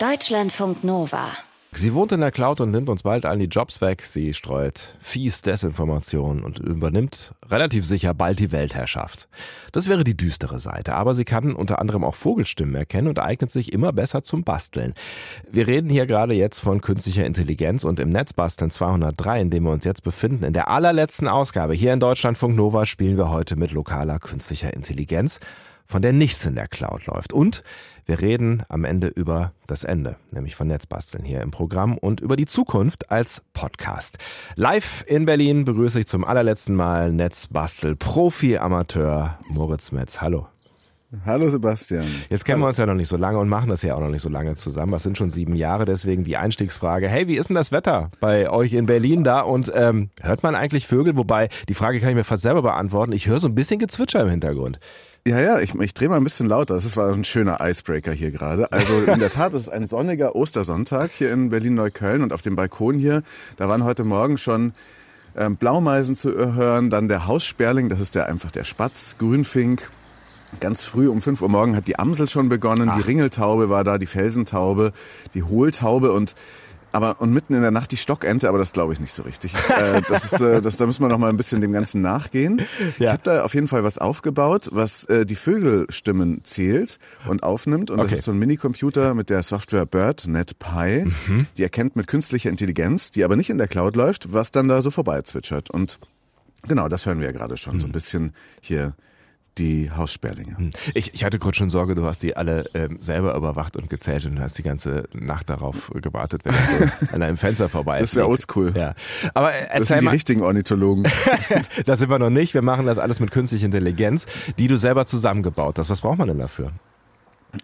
Deutschlandfunk Nova. Sie wohnt in der Cloud und nimmt uns bald allen die Jobs weg. Sie streut fies Desinformation und übernimmt relativ sicher bald die Weltherrschaft. Das wäre die düstere Seite, aber sie kann unter anderem auch Vogelstimmen erkennen und eignet sich immer besser zum Basteln. Wir reden hier gerade jetzt von künstlicher Intelligenz und im Netzbasteln 203, in dem wir uns jetzt befinden, in der allerletzten Ausgabe hier in Deutschlandfunk Nova spielen wir heute mit lokaler künstlicher Intelligenz von der nichts in der Cloud läuft. Und wir reden am Ende über das Ende, nämlich von Netzbasteln hier im Programm und über die Zukunft als Podcast. Live in Berlin begrüße ich zum allerletzten Mal Netzbastel Profi Amateur Moritz Metz. Hallo. Hallo Sebastian. Jetzt kennen Hallo. wir uns ja noch nicht so lange und machen das ja auch noch nicht so lange zusammen. Das sind schon sieben Jahre, deswegen die Einstiegsfrage. Hey, wie ist denn das Wetter bei euch in Berlin da? Und ähm, hört man eigentlich Vögel? Wobei, die Frage kann ich mir fast selber beantworten. Ich höre so ein bisschen Gezwitscher im Hintergrund. Ja, ja, ich, ich drehe mal ein bisschen lauter. Das war ein schöner Icebreaker hier gerade. Also in der Tat ist es ein sonniger Ostersonntag hier in Berlin-Neukölln und auf dem Balkon hier, da waren heute Morgen schon ähm, Blaumeisen zu hören, dann der Haussperling, das ist der einfach der Spatz, Grünfink. Ganz früh um 5 Uhr morgen hat die Amsel schon begonnen, Ach. die Ringeltaube war da, die Felsentaube, die Hohltaube und aber und mitten in der Nacht die Stockente, aber das glaube ich nicht so richtig. äh, das ist, äh, das, da müssen wir noch mal ein bisschen dem Ganzen nachgehen. Ja. Ich habe da auf jeden Fall was aufgebaut, was äh, die Vögelstimmen zählt und aufnimmt. Und okay. das ist so ein Minicomputer mit der Software BirdNetPy. Mhm. Die erkennt mit künstlicher Intelligenz, die aber nicht in der Cloud läuft, was dann da so vorbei zwitschert. Und genau, das hören wir ja gerade schon mhm. so ein bisschen hier die Haussperlinge. Hm. Ich, ich hatte kurz schon Sorge, du hast die alle ähm, selber überwacht und gezählt und hast die ganze Nacht darauf gewartet, wenn so an einem Fenster vorbei ist. Das wäre oldschool. Ja. Aber das sind die mal. richtigen Ornithologen. das sind wir noch nicht. Wir machen das alles mit künstlicher Intelligenz, die du selber zusammengebaut hast. Was braucht man denn dafür?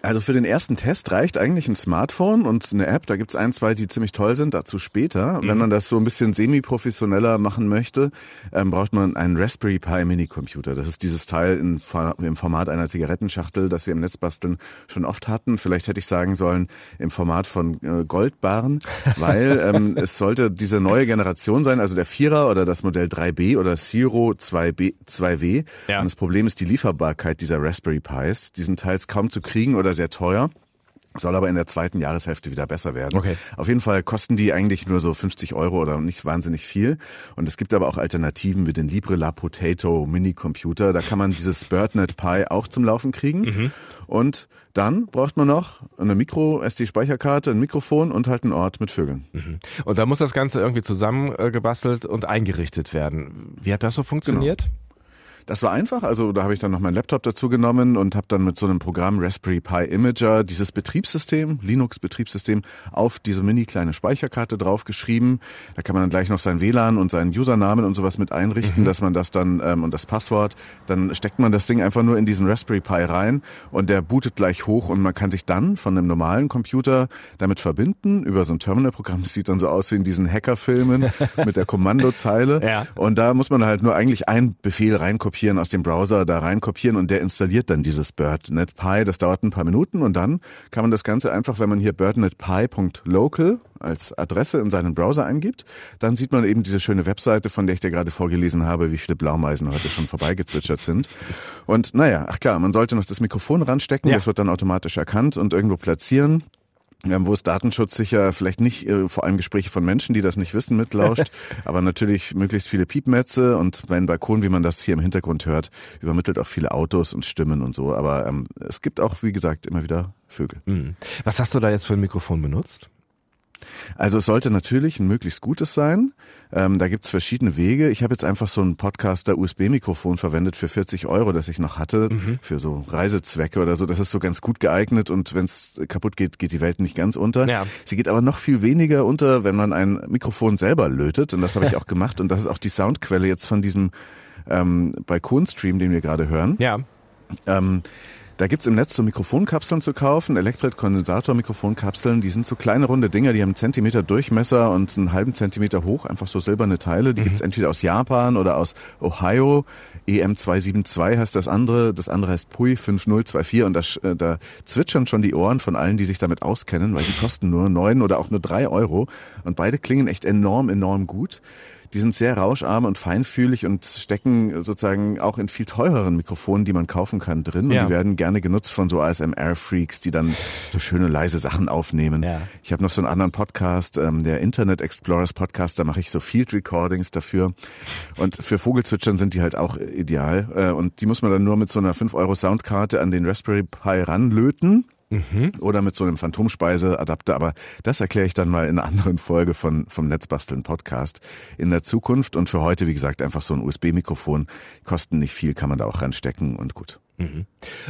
Also für den ersten Test reicht eigentlich ein Smartphone und eine App. Da gibt's ein, zwei, die ziemlich toll sind, dazu später. Mhm. Wenn man das so ein bisschen semi-professioneller machen möchte, ähm, braucht man einen Raspberry Pi Mini-Computer. Das ist dieses Teil in, im Format einer Zigarettenschachtel, das wir im Netzbasteln schon oft hatten. Vielleicht hätte ich sagen sollen, im Format von äh, Goldbarren, weil ähm, es sollte diese neue Generation sein, also der Vierer oder das Modell 3B oder Zero 2B, 2W. Ja. Und das Problem ist die Lieferbarkeit dieser Raspberry Pis. Diesen Teils kaum zu kriegen oder sehr teuer. Soll aber in der zweiten Jahreshälfte wieder besser werden. Okay. Auf jeden Fall kosten die eigentlich nur so 50 Euro oder nicht wahnsinnig viel. Und es gibt aber auch Alternativen wie den LibreLab Potato Mini Computer. Da kann man dieses BirdNet Pi auch zum Laufen kriegen. Mhm. Und dann braucht man noch eine Micro-SD-Speicherkarte, ein Mikrofon und halt einen Ort mit Vögeln. Mhm. Und da muss das Ganze irgendwie zusammengebastelt und eingerichtet werden. Wie hat das so funktioniert? Genau. Das war einfach. Also da habe ich dann noch meinen Laptop dazu genommen und habe dann mit so einem Programm Raspberry Pi Imager dieses Betriebssystem, Linux-Betriebssystem, auf diese mini kleine Speicherkarte draufgeschrieben. Da kann man dann gleich noch sein WLAN und seinen Usernamen und sowas mit einrichten, mhm. dass man das dann ähm, und das Passwort, dann steckt man das Ding einfach nur in diesen Raspberry Pi rein und der bootet gleich hoch und man kann sich dann von einem normalen Computer damit verbinden über so ein Terminal-Programm. Das sieht dann so aus wie in diesen Hackerfilmen mit der Kommandozeile. Ja. Und da muss man halt nur eigentlich einen Befehl reinkopieren kopieren aus dem Browser, da rein kopieren und der installiert dann dieses BirdNet Pi. Das dauert ein paar Minuten und dann kann man das Ganze einfach, wenn man hier birdnetpi.local als Adresse in seinen Browser eingibt, dann sieht man eben diese schöne Webseite, von der ich dir gerade vorgelesen habe, wie viele Blaumeisen heute schon vorbeigezwitschert sind. Und naja, ach klar, man sollte noch das Mikrofon ranstecken, ja. das wird dann automatisch erkannt und irgendwo platzieren wo es datenschutzsicher vielleicht nicht äh, vor allem Gespräche von Menschen, die das nicht wissen, mitlauscht, aber natürlich möglichst viele Piepmetze und mein Balkon, wie man das hier im Hintergrund hört, übermittelt auch viele Autos und Stimmen und so. Aber ähm, es gibt auch, wie gesagt, immer wieder Vögel. Mhm. Was hast du da jetzt für ein Mikrofon benutzt? Also es sollte natürlich ein möglichst gutes sein. Ähm, da gibt's verschiedene Wege. Ich habe jetzt einfach so ein Podcaster-USB-Mikrofon verwendet für 40 Euro, das ich noch hatte, mhm. für so Reisezwecke oder so. Das ist so ganz gut geeignet und wenn es kaputt geht, geht die Welt nicht ganz unter. Ja. Sie geht aber noch viel weniger unter, wenn man ein Mikrofon selber lötet. Und das habe ich auch gemacht. Und das ist auch die Soundquelle jetzt von diesem ähm, Balkonstream, den wir gerade hören. Ja. Ähm, da gibt's im Netz so Mikrofonkapseln zu kaufen, Elektret-Kondensator-Mikrofonkapseln. Die sind so kleine runde Dinger, die haben einen Zentimeter Durchmesser und einen halben Zentimeter hoch, einfach so silberne Teile. Die mhm. gibt's entweder aus Japan oder aus Ohio. EM272 heißt das andere, das andere heißt PUI 5024 und das, äh, da zwitschern schon die Ohren von allen, die sich damit auskennen, weil die kosten nur neun oder auch nur drei Euro und beide klingen echt enorm, enorm gut. Die sind sehr rauscharm und feinfühlig und stecken sozusagen auch in viel teureren Mikrofonen, die man kaufen kann, drin. Ja. Und die werden gerne genutzt von so ASMR-Freaks, die dann so schöne leise Sachen aufnehmen. Ja. Ich habe noch so einen anderen Podcast, ähm, der Internet Explorers Podcast, da mache ich so Field Recordings dafür. Und für Vogelzwitschern sind die halt auch ideal. Äh, und die muss man dann nur mit so einer 5 Euro Soundkarte an den Raspberry Pi ranlöten. Mhm. Oder mit so einem Phantomspeiseadapter, aber das erkläre ich dann mal in einer anderen Folge von, vom Netzbasteln Podcast in der Zukunft. Und für heute, wie gesagt, einfach so ein USB-Mikrofon. Kosten nicht viel, kann man da auch reinstecken und gut. Mhm.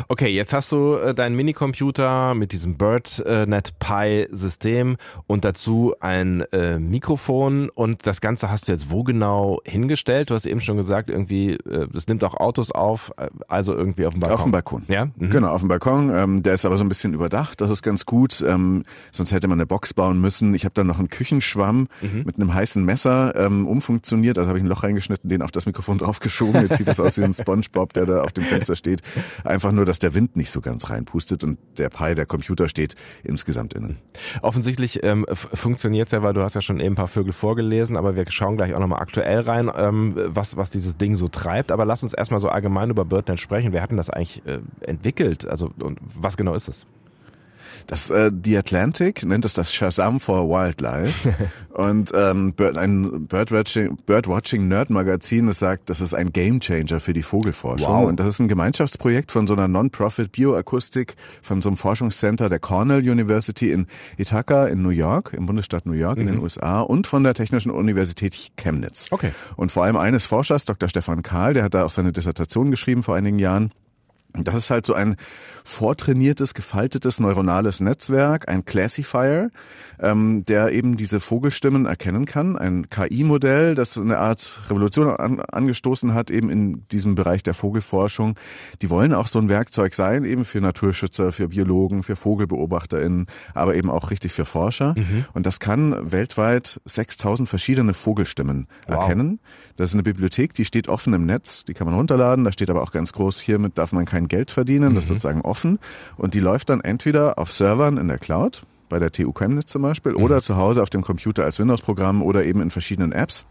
Okay, jetzt hast du äh, deinen Minicomputer mit diesem BirdNet Pi System und dazu ein äh, Mikrofon und das Ganze hast du jetzt wo genau hingestellt? Du hast eben schon gesagt, irgendwie, äh, das nimmt auch Autos auf, äh, also irgendwie auf dem Balkon. Auf dem Balkon. Ja? Mhm. Genau, auf dem Balkon. Ähm, der ist aber so ein bisschen überdacht, das ist ganz gut. Ähm, sonst hätte man eine Box bauen müssen. Ich habe dann noch einen Küchenschwamm mhm. mit einem heißen Messer ähm, umfunktioniert, also habe ich ein Loch reingeschnitten, den auf das Mikrofon draufgeschoben. Jetzt sieht das aus wie ein Spongebob, der da auf dem Fenster steht. Einfach nur, dass der Wind nicht so ganz reinpustet und der Pi, der Computer steht insgesamt innen. Offensichtlich ähm, funktioniert es ja, weil du hast ja schon eben ein paar Vögel vorgelesen, aber wir schauen gleich auch nochmal aktuell rein, ähm, was, was dieses Ding so treibt. Aber lass uns erstmal so allgemein über BirdNet sprechen. Wer hat denn das eigentlich äh, entwickelt? Also und was genau ist es? Das äh, The Atlantic nennt es das Shazam for Wildlife und ähm, Bird, ein Birdwatching, Birdwatching Nerd Magazin, das sagt, das ist ein Gamechanger für die Vogelforschung wow. und das ist ein Gemeinschaftsprojekt von so einer Non-Profit Bioakustik von so einem Forschungscenter der Cornell University in Ithaca in New York, im Bundesstaat New York mhm. in den mhm. USA und von der Technischen Universität Chemnitz. Okay. Und vor allem eines Forschers, Dr. Stefan Kahl, der hat da auch seine Dissertation geschrieben vor einigen Jahren das ist halt so ein vortrainiertes, gefaltetes neuronales Netzwerk, ein Classifier, ähm, der eben diese Vogelstimmen erkennen kann. Ein KI-Modell, das eine Art Revolution an, angestoßen hat, eben in diesem Bereich der Vogelforschung. Die wollen auch so ein Werkzeug sein, eben für Naturschützer, für Biologen, für VogelbeobachterInnen, aber eben auch richtig für Forscher. Mhm. Und das kann weltweit 6000 verschiedene Vogelstimmen wow. erkennen. Das ist eine Bibliothek, die steht offen im Netz, die kann man runterladen. Da steht aber auch ganz groß, hiermit darf man kein Geld verdienen. Das ist mhm. sozusagen offen. Und die läuft dann entweder auf Servern in der Cloud, bei der TU Chemnitz zum Beispiel, mhm. oder zu Hause auf dem Computer als Windows-Programm oder eben in verschiedenen Apps.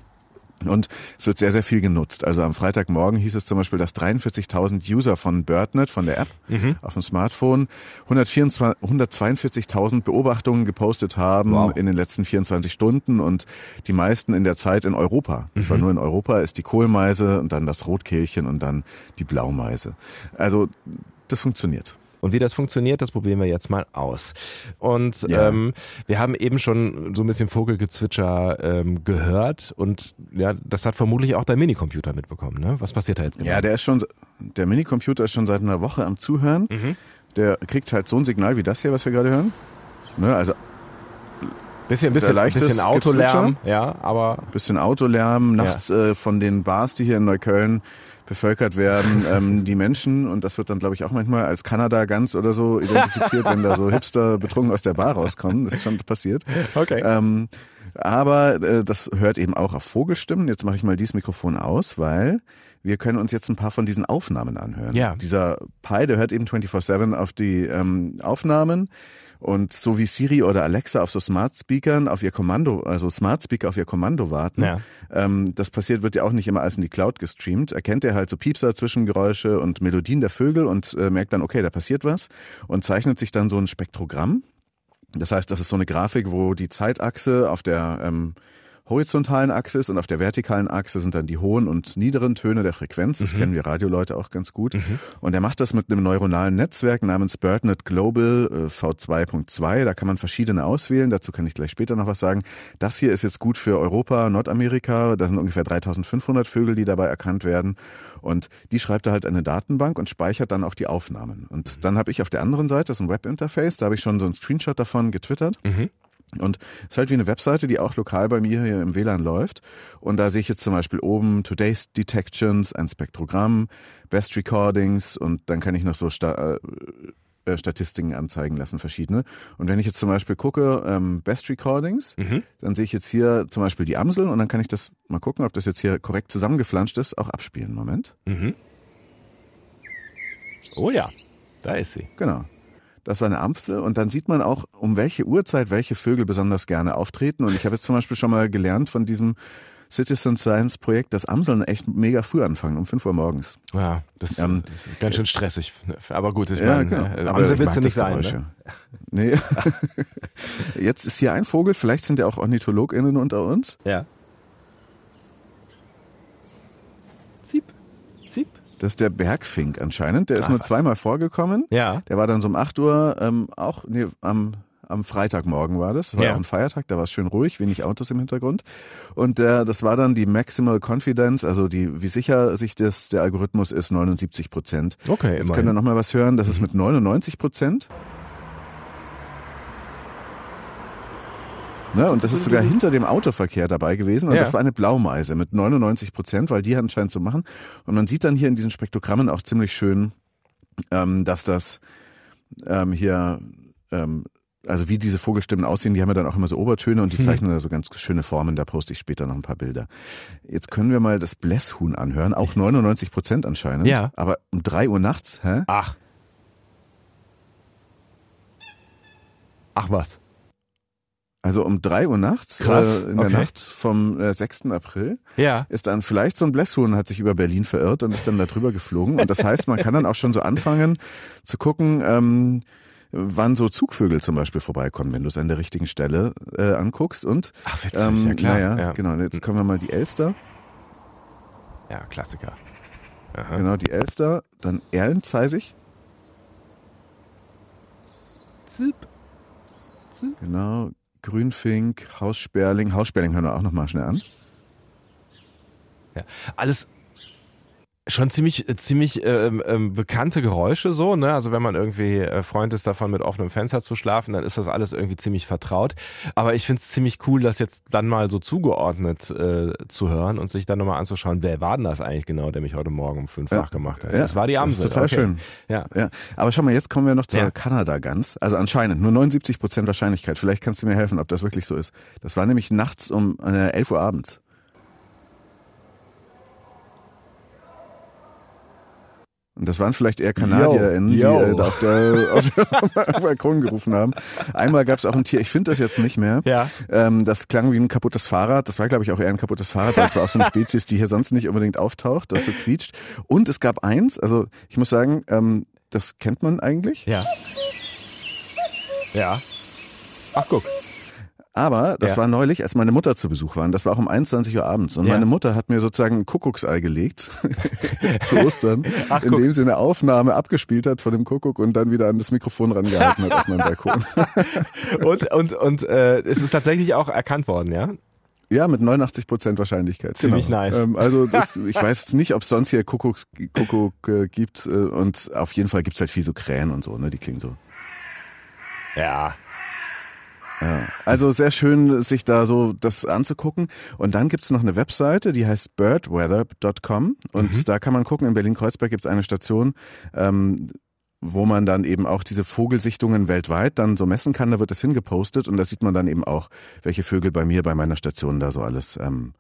Und es wird sehr, sehr viel genutzt. Also am Freitagmorgen hieß es zum Beispiel, dass 43.000 User von BirdNet, von der App mhm. auf dem Smartphone, 142.000 Beobachtungen gepostet haben wow. in den letzten 24 Stunden und die meisten in der Zeit in Europa. Das mhm. war nur in Europa, ist die Kohlmeise und dann das Rotkehlchen und dann die Blaumeise. Also das funktioniert. Und wie das funktioniert, das probieren wir jetzt mal aus. Und ja. ähm, wir haben eben schon so ein bisschen Vogelgezwitscher ähm, gehört und ja, das hat vermutlich auch dein Minicomputer mitbekommen. Ne? Was passiert da jetzt genau? Ja, der ist schon, der Minicomputer ist schon seit einer Woche am Zuhören. Mhm. Der kriegt halt so ein Signal wie das hier, was wir gerade hören. Ne, also Bisschen, bisschen, bisschen Autolärm, ja, aber. Bisschen Autolärm, nachts ja. äh, von den Bars, die hier in Neukölln bevölkert werden, ähm, die Menschen, und das wird dann, glaube ich, auch manchmal als Kanada ganz oder so identifiziert, wenn da so Hipster betrunken aus der Bar rauskommen. Das ist schon passiert. Okay. Ähm, aber äh, das hört eben auch auf Vogelstimmen. Jetzt mache ich mal dieses Mikrofon aus, weil wir können uns jetzt ein paar von diesen Aufnahmen anhören. Ja. Dieser Pi, der hört eben 24-7 auf die ähm, Aufnahmen. Und so wie Siri oder Alexa auf so Smart Speakern auf ihr Kommando, also Smart Speaker auf ihr Kommando warten, ja. ähm, das passiert, wird ja auch nicht immer alles in die Cloud gestreamt. Erkennt er halt so Piepser, Zwischengeräusche und Melodien der Vögel und äh, merkt dann, okay, da passiert was und zeichnet sich dann so ein Spektrogramm. Das heißt, das ist so eine Grafik, wo die Zeitachse auf der ähm, horizontalen Achse ist und auf der vertikalen Achse sind dann die hohen und niederen Töne der Frequenz. Das mhm. kennen wir Radioleute auch ganz gut. Mhm. Und er macht das mit einem neuronalen Netzwerk namens BirdNet Global äh, V2.2. Da kann man verschiedene auswählen. Dazu kann ich gleich später noch was sagen. Das hier ist jetzt gut für Europa, Nordamerika. Da sind ungefähr 3500 Vögel, die dabei erkannt werden. Und die schreibt er halt eine Datenbank und speichert dann auch die Aufnahmen. Und dann habe ich auf der anderen Seite, das ist ein Webinterface, da habe ich schon so einen Screenshot davon getwittert. Mhm. Und es ist halt wie eine Webseite, die auch lokal bei mir hier im WLAN läuft. Und da sehe ich jetzt zum Beispiel oben Today's Detections, ein Spektrogramm, Best Recordings und dann kann ich noch so Sta äh, äh, Statistiken anzeigen lassen, verschiedene. Und wenn ich jetzt zum Beispiel gucke, ähm, Best Recordings, mhm. dann sehe ich jetzt hier zum Beispiel die Amsel und dann kann ich das mal gucken, ob das jetzt hier korrekt zusammengeflanscht ist, auch abspielen. Moment. Mhm. Oh ja, da ist sie. Genau. Das war eine Amsel und dann sieht man auch, um welche Uhrzeit welche Vögel besonders gerne auftreten. Und ich habe jetzt zum Beispiel schon mal gelernt von diesem Citizen Science Projekt, das Amseln echt mega früh anfangen, um 5 Uhr morgens. Ja, das, Ähm, ist ganz schön stressig. Aber gut, ich Ja, meine, genau. äh, Aber Amsel willst du nicht sein. Ne? Nee. Jetzt ist hier ein Vogel, vielleicht sind ja auch OrnithologInnen unter uns. Ja. Das ist der Bergfink anscheinend. Der ist Ach, nur was. zweimal vorgekommen. Ja. Der war dann so um 8 Uhr, ähm, auch, nee, am, am Freitagmorgen war das. Das war Ja. auch ein Feiertag, da war es schön ruhig, wenig Autos im Hintergrund. Und der, das war dann die Maximal Confidence, also die, wie sicher sich das, der Algorithmus ist, 79 Prozent. Okay, Jetzt können wir nochmal was hören, das ist mit 99 Prozent. Ne, und das ist sogar hinter dem Autoverkehr dabei gewesen. Und Ja. das war eine Blaumeise mit 99 Prozent, weil die anscheinend zu machen. Und man sieht dann hier in diesen Spektrogrammen auch ziemlich schön, ähm, dass das ähm, hier, ähm, also wie diese Vogelstimmen aussehen, die haben ja dann auch immer so Obertöne und die zeichnen da so ganz schöne Formen. Da poste ich später noch ein paar Bilder. Jetzt können wir mal das Blässhuhn anhören, auch 99 Prozent anscheinend. Ja. Aber um drei Uhr nachts, hä? Ach. Ach was. Also um drei Uhr nachts, Krass, äh, in der okay. Nacht vom äh, 6. April, Ja. ist dann vielleicht so ein Blässhuhn hat sich über Berlin verirrt und ist dann da drüber geflogen. Und das heißt, man kann dann auch schon so anfangen zu gucken, ähm, wann so Zugvögel zum Beispiel vorbeikommen, wenn du es an der richtigen Stelle äh, anguckst. Und Ach, witzig, ähm, ja klar. naja, ja. genau. Jetzt kommen wir mal die Elster. ja, Klassiker. Aha. Genau, die Elster. Dann Erlenzeisig. Zip. Zip. Genau. Grünfink, Haussperling. Haussperling hören wir auch nochmal schnell an. Ja. Alles schon ziemlich ziemlich ähm, ähm, bekannte Geräusche so, ne? Also wenn man irgendwie äh, Freund ist davon mit offenem Fenster zu schlafen, dann ist das alles irgendwie ziemlich vertraut. Aber ich finde es ziemlich cool, das jetzt dann mal so zugeordnet äh, zu hören und sich dann nochmal anzuschauen, wer war denn das eigentlich genau, der mich heute Morgen um fünf Ja. wach gemacht hat. Ja, das war die Amsel. Das ist total okay. schön. Ja. Ja, aber schau mal, jetzt kommen wir noch zur Ja. Kanada-Gans. Also anscheinend nur 79 Prozent Wahrscheinlichkeit. Vielleicht kannst du mir helfen, ob das wirklich so ist. Das war nämlich nachts um äh, 11 Uhr abends. Und das waren vielleicht eher KanadierInnen, die äh, da auf der, auf der Balkon gerufen haben. Einmal gab es auch ein Tier, ich finde das jetzt nicht mehr. Ja. Ähm, das klang wie ein kaputtes Fahrrad. Das war, glaube ich, auch eher ein kaputtes Fahrrad, weil es war auch so eine Spezies, die hier sonst nicht unbedingt auftaucht, das so quietscht. Und es gab eins, also ich muss sagen, ähm, das kennt man eigentlich. Ja. Ja. Ach guck. Aber das Ja. war neulich, als meine Mutter zu Besuch war. Und das war auch um 21 Uhr abends. Und Ja. meine Mutter hat mir sozusagen ein Kuckucksei gelegt zu Ostern, Ach, indem sie eine Aufnahme abgespielt hat von dem Kuckuck und dann wieder an das Mikrofon rangehalten hat auf meinem Balkon. Und und und äh, es ist tatsächlich auch erkannt worden, ja? Ja, mit 89 Prozent Wahrscheinlichkeit. Ziemlich genau. nice. Ähm, also das, ich weiß jetzt nicht, ob es sonst hier Kuckucks, Kuckuck äh, gibt. Äh, und auf jeden Fall gibt's halt viel so Krähen und so, ne? Die klingen so. Ja. Ja. Also sehr schön, sich da so das anzugucken. Und dann gibt's noch eine Webseite, die heißt birdweather.com. Und Mhm. da kann man gucken, in Berlin-Kreuzberg gibt's eine Station, ähm, wo man dann eben auch diese Vogelsichtungen weltweit dann so messen kann. Da wird es hingepostet und da sieht man dann eben auch, welche Vögel bei mir, bei meiner Station da so alles ähm,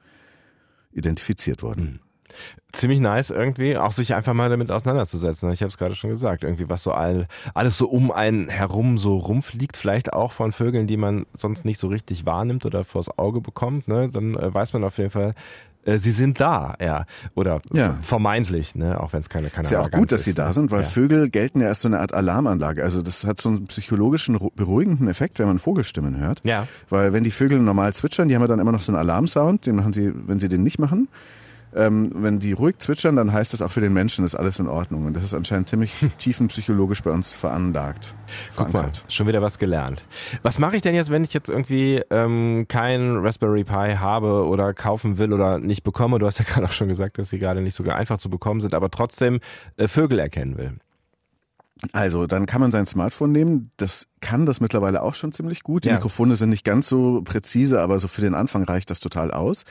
identifiziert wurden. Ziemlich nice irgendwie, auch sich einfach mal damit auseinanderzusetzen. Ich habe es gerade schon gesagt, irgendwie was so all, alles so um einen herum so rumfliegt, vielleicht auch von Vögeln, die man sonst nicht so richtig wahrnimmt oder vors Auge bekommt. Ne? Dann äh, weiß man auf jeden Fall, äh, sie sind da, ja, oder Ja. vermeintlich, ne? auch wenn es keine keine Ist ja auch gut, dass sie ist, da ne? sind, weil ja. Vögel gelten ja als so eine Art Alarmanlage. Also das hat so einen psychologischen, ru- beruhigenden Effekt, wenn man Vogelstimmen hört. Ja. Weil wenn die Vögel normal zwitschern, die haben ja dann immer noch so einen Alarmsound, den machen sie, wenn sie den nicht machen. Ähm, wenn die ruhig zwitschern, dann heißt das auch für den Menschen, ist alles in Ordnung. Und das ist anscheinend ziemlich tiefenpsychologisch bei uns veranlagt. Guck mal, schon wieder was gelernt. Was mache ich denn jetzt, wenn ich jetzt irgendwie ähm, kein Raspberry Pi habe oder kaufen will oder nicht bekomme? Du hast ja gerade auch schon gesagt, dass sie gerade nicht so einfach zu bekommen sind, aber trotzdem äh, Vögel erkennen will. Also, dann kann man sein Smartphone nehmen. Das kann das mittlerweile auch schon ziemlich gut. Die Ja. Mikrofone sind nicht ganz so präzise, aber so für den Anfang reicht das total aus.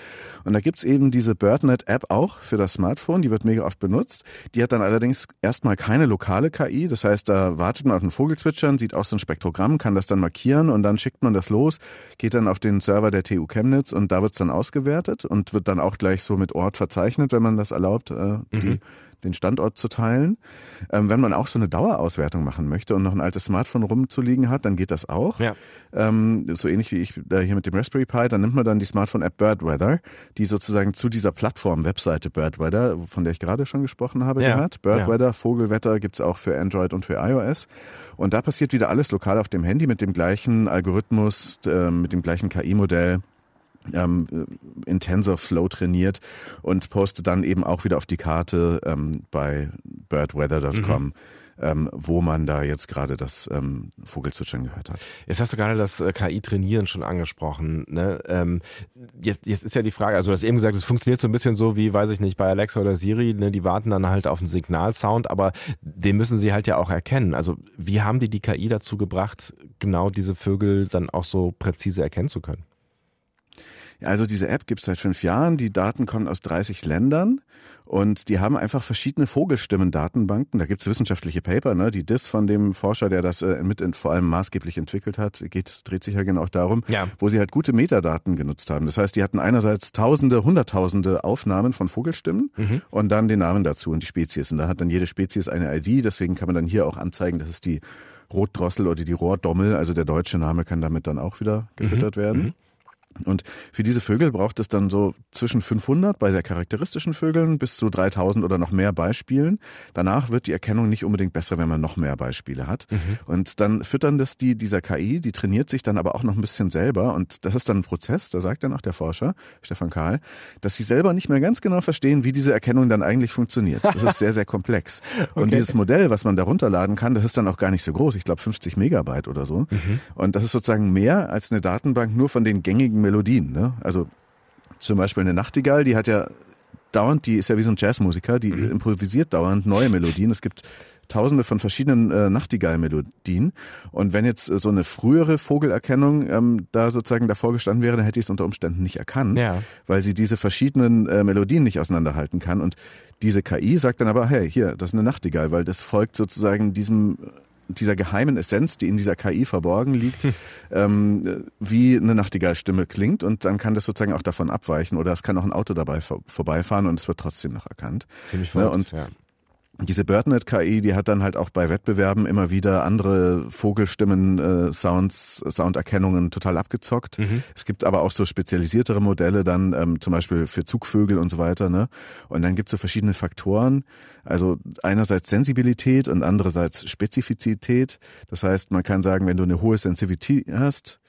Und da gibt's eben diese BirdNet-App auch für das Smartphone. Die wird mega oft benutzt. Die hat dann allerdings erstmal keine lokale KI. Das heißt, da wartet man auf einen Vogelzwitschern, sieht auch so ein Spektrogramm, kann das dann markieren und dann schickt man das los, geht dann auf den Server der TU Chemnitz und da wird's dann ausgewertet und wird dann auch gleich so mit Ort verzeichnet, wenn man das erlaubt, äh, die, den Standort zu teilen. Ähm, wenn man auch so eine Dauerauswertung machen möchte und noch ein altes Smartphone rumzuliegen hat, dann geht das auch. Ja. Ähm, so ähnlich wie ich äh, hier mit dem Raspberry Pi, dann nimmt man dann die Smartphone-App Birdweather, die sozusagen zu dieser Plattform-Webseite Birdweather, von der ich gerade schon gesprochen habe, ja. gehört. Birdweather, ja. Vogelwetter gibt's auch für Android und für iOS. Und da passiert wieder alles lokal auf dem Handy mit dem gleichen Algorithmus, äh, mit dem gleichen KI-Modell ähm, äh, in Flow trainiert und poste dann eben auch wieder auf die Karte ähm, bei birdweather.com. Mhm. Ähm, wo man da jetzt gerade das ähm, Vogelzwitschern gehört hat. Jetzt hast du gerade das äh, KI-Trainieren schon angesprochen. Ne? Ähm, jetzt, jetzt ist ja die Frage, also du hast eben gesagt, es funktioniert so ein bisschen so wie, weiß ich nicht, bei Alexa oder Siri, ne? die warten dann halt auf einen Signalsound, aber den müssen sie halt ja auch erkennen. Also wie haben die die KI dazu gebracht, genau diese Vögel dann auch so präzise erkennen zu können? Also diese App gibt es seit fünf Jahren. Die Daten kommen aus 30 Ländern. Und die haben einfach verschiedene Vogelstimmen-Datenbanken. Da gibt es wissenschaftliche Paper, ne? Die DIS von dem Forscher, der das äh, mit in, vor allem maßgeblich entwickelt hat, geht, dreht sich ja genau darum, ja. wo sie halt gute Metadaten genutzt haben. Das heißt, die hatten einerseits tausende, hunderttausende Aufnahmen von Vogelstimmen mhm. und dann den Namen dazu und die Spezies. Und da hat dann jede Spezies eine ID, deswegen kann man dann hier auch anzeigen, dass es die Rotdrossel oder die Rohrdommel, also der deutsche Name kann damit dann auch wieder gefüttert mhm. werden. Mhm. Und für diese Vögel braucht es dann so zwischen 500 bei sehr charakteristischen Vögeln bis zu 3000 oder noch mehr Beispielen. Danach wird die Erkennung nicht unbedingt besser, wenn man noch mehr Beispiele hat. Mhm. Und dann füttern das die, dieser KI, die trainiert sich dann aber auch noch ein bisschen selber. Und das ist dann ein Prozess, da sagt dann auch der Forscher, Stefan Karl, dass sie selber nicht mehr ganz genau verstehen, wie diese Erkennung dann eigentlich funktioniert. Das ist sehr, sehr komplex. okay. Und dieses Modell, was man da runterladen kann, das ist dann auch gar nicht so groß. Ich glaube 50 Megabyte oder so. Mhm. Und das ist sozusagen mehr als eine Datenbank nur von den gängigen Melodien. Ne? Also zum Beispiel eine Nachtigall, die hat ja dauernd, die ist ja wie so ein Jazzmusiker, die mhm. improvisiert dauernd neue Melodien. Es gibt tausende von verschiedenen äh, Nachtigall-Melodien. Und wenn jetzt äh, so eine frühere Vogelerkennung ähm, da sozusagen davor gestanden wäre, dann hätte ich es unter Umständen nicht erkannt, ja. weil sie diese verschiedenen äh, Melodien nicht auseinanderhalten kann. Und diese KI sagt dann aber, hey, hier, das ist eine Nachtigall, weil das folgt sozusagen diesem dieser geheimen Essenz, die in dieser KI verborgen liegt, hm. ähm, wie eine Nachtigallstimme klingt und dann kann das sozusagen auch davon abweichen oder es kann auch ein Auto dabei vor, vorbeifahren und es wird trotzdem noch erkannt. Ziemlich verrückt, ja, und ja. Diese BirdNet-KI, die hat dann halt auch bei Wettbewerben immer wieder andere Vogelstimmen, äh, Sounds, Sounderkennungen total abgezockt. Mhm. Es gibt aber auch so spezialisiertere Modelle dann, ähm, zum Beispiel für Zugvögel und so weiter. Ne? Und dann gibt es so verschiedene Faktoren. Also einerseits Sensibilität und andererseits Spezifizität. Das heißt, man kann sagen, wenn du eine hohe Sensibilität hast,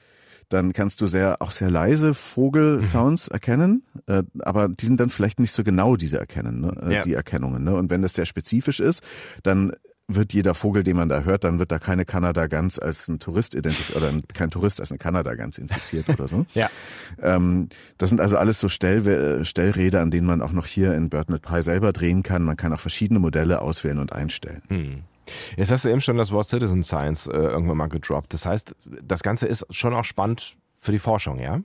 dann kannst du sehr auch sehr leise Vogelsounds mhm. erkennen, äh, aber die sind dann vielleicht nicht so genau diese erkennen, ne? äh, ja. die Erkennungen. Ne? Und wenn das sehr spezifisch ist, dann wird jeder Vogel, den man da hört, dann wird da keine Kanada-Gans als ein Tourist identifiziert oder kein Tourist als eine Kanada-Gans infiziert oder so. ja. Ähm, das sind also alles so Stell Stellräder, an denen man auch noch hier in BirdNet Pi selber drehen kann. Man kann auch verschiedene Modelle auswählen und einstellen. Hm. Jetzt hast du eben schon das Wort Citizen Science äh, irgendwann mal gedroppt. Das heißt, das Ganze ist schon auch spannend für die Forschung, ja?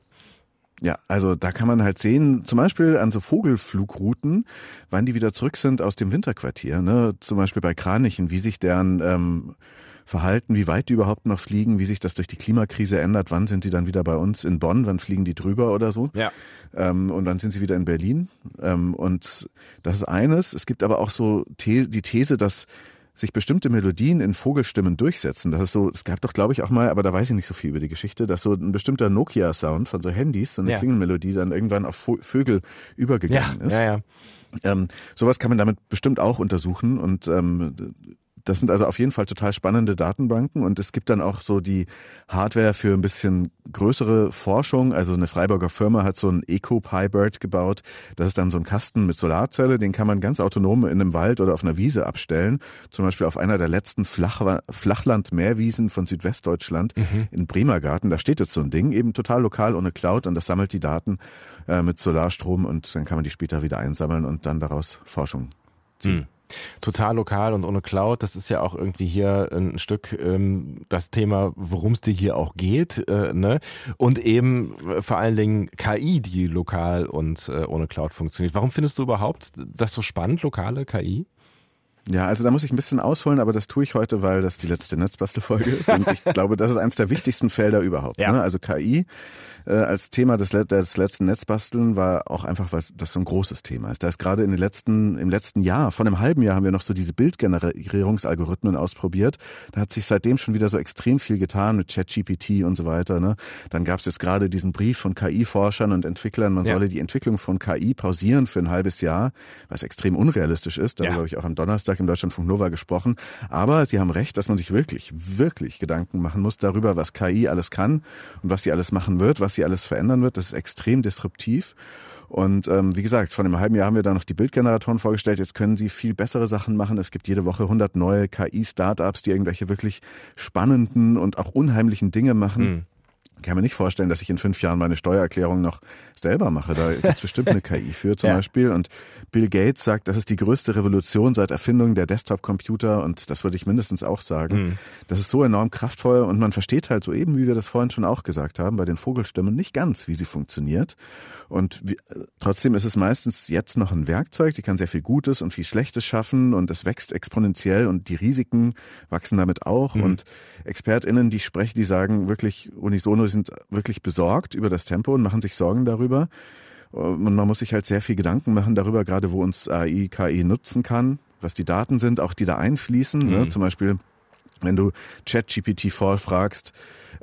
Ja, also da kann man halt sehen, zum Beispiel an so Vogelflugrouten, wann die wieder zurück sind aus dem Winterquartier. Ne? Zum Beispiel bei Kranichen, wie sich deren ähm, Verhalten, wie weit die überhaupt noch fliegen, wie sich das durch die Klimakrise ändert, wann sind die dann wieder bei uns in Bonn, wann fliegen die drüber oder so. Ja. Ähm, und dann sind sie wieder in Berlin. Ähm, und das ist eines. Es gibt aber auch so The die These, dass sich bestimmte Melodien in Vogelstimmen durchsetzen. Das ist so, es gab doch, glaube ich, auch mal, aber da weiß ich nicht so viel über die Geschichte, dass so ein bestimmter Nokia-Sound von so Handys, so eine ja. Klingelmelodie, dann irgendwann auf Vögel übergegangen ja, ist. Ja, ja. Ähm, sowas kann man damit bestimmt auch untersuchen und ähm, das sind also auf jeden Fall total spannende Datenbanken und es gibt dann auch so die Hardware für ein bisschen größere Forschung. Also eine Freiburger Firma hat so ein Eco-Pybird gebaut. Das ist dann so ein Kasten mit Solarzelle, den kann man ganz autonom in einem Wald oder auf einer Wiese abstellen. Zum Beispiel auf einer der letzten Flach Flachland-Meerwiesen von Südwestdeutschland mhm. in Bremergarten. Da steht jetzt so ein Ding, eben total lokal ohne Cloud und das sammelt die Daten äh, mit Solarstrom und dann kann man die später wieder einsammeln und dann daraus Forschung ziehen. Mhm. Total lokal und ohne Cloud. Das ist ja auch irgendwie hier ein Stück ähm, das Thema, worum es dir hier auch geht. Äh, ne? Und eben äh, vor allen Dingen KI, die lokal und äh, ohne Cloud funktioniert. Warum findest du überhaupt das so spannend, lokale KI? Ja, also da muss ich ein bisschen ausholen, aber das tue ich heute, weil das die letzte Netzbastelfolge ist und ich glaube, das ist eines der wichtigsten Felder überhaupt. Ja. Ne? Also KI äh, als Thema des, des letzten Netzbasteln war auch einfach, was das so ein großes Thema ist. Da ist gerade in den letzten, im letzten Jahr, von einem halben Jahr haben wir noch so diese Bildgenerierungsalgorithmen ausprobiert. Da hat sich seitdem schon wieder so extrem viel getan mit ChatGPT und so weiter. Ne? Dann gab es jetzt gerade diesen Brief von KI-Forschern und Entwicklern, man ja. solle die Entwicklung von KI pausieren für ein halbes Jahr, was extrem unrealistisch ist. Darüber ja. habe ich auch am Donnerstag im Deutschlandfunk Nova gesprochen. Aber Sie haben recht, dass man sich wirklich, wirklich Gedanken machen muss darüber, was KI alles kann und was sie alles machen wird, was sie alles verändern wird. Das ist extrem disruptiv. Und ähm, wie gesagt, vor einem halben Jahr haben wir da noch die Bildgeneratoren vorgestellt. Jetzt können sie viel bessere Sachen machen. Es gibt jede Woche 100 neue KI-Startups, die irgendwelche wirklich spannenden und auch unheimlichen Dinge machen. Mhm kann mir nicht vorstellen, dass ich in fünf Jahren meine Steuererklärung noch selber mache. Da gibt es bestimmt eine KI für zum ja. Beispiel. Und Bill Gates sagt, das ist die größte Revolution seit Erfindung der Desktop-Computer. Und das würde ich mindestens auch sagen. Mhm. Das ist so enorm kraftvoll und man versteht halt so eben, wie wir das vorhin schon auch gesagt haben, bei den Vogelstimmen nicht ganz, wie sie funktioniert. Und wie, trotzdem ist es meistens jetzt noch ein Werkzeug, die kann sehr viel Gutes und viel Schlechtes schaffen und es wächst exponentiell und die Risiken wachsen damit auch. Mhm. Und ExpertInnen, die sprechen, die sagen wirklich unisono, sind wirklich besorgt über das Tempo und machen sich Sorgen darüber. Und man muss sich halt sehr viel Gedanken machen darüber, gerade wo uns AI, KI nutzen kann, was die Daten sind, auch die da einfließen. Ne? Mhm. Ne? Zum Beispiel, wenn du ChatGPT vorfragst,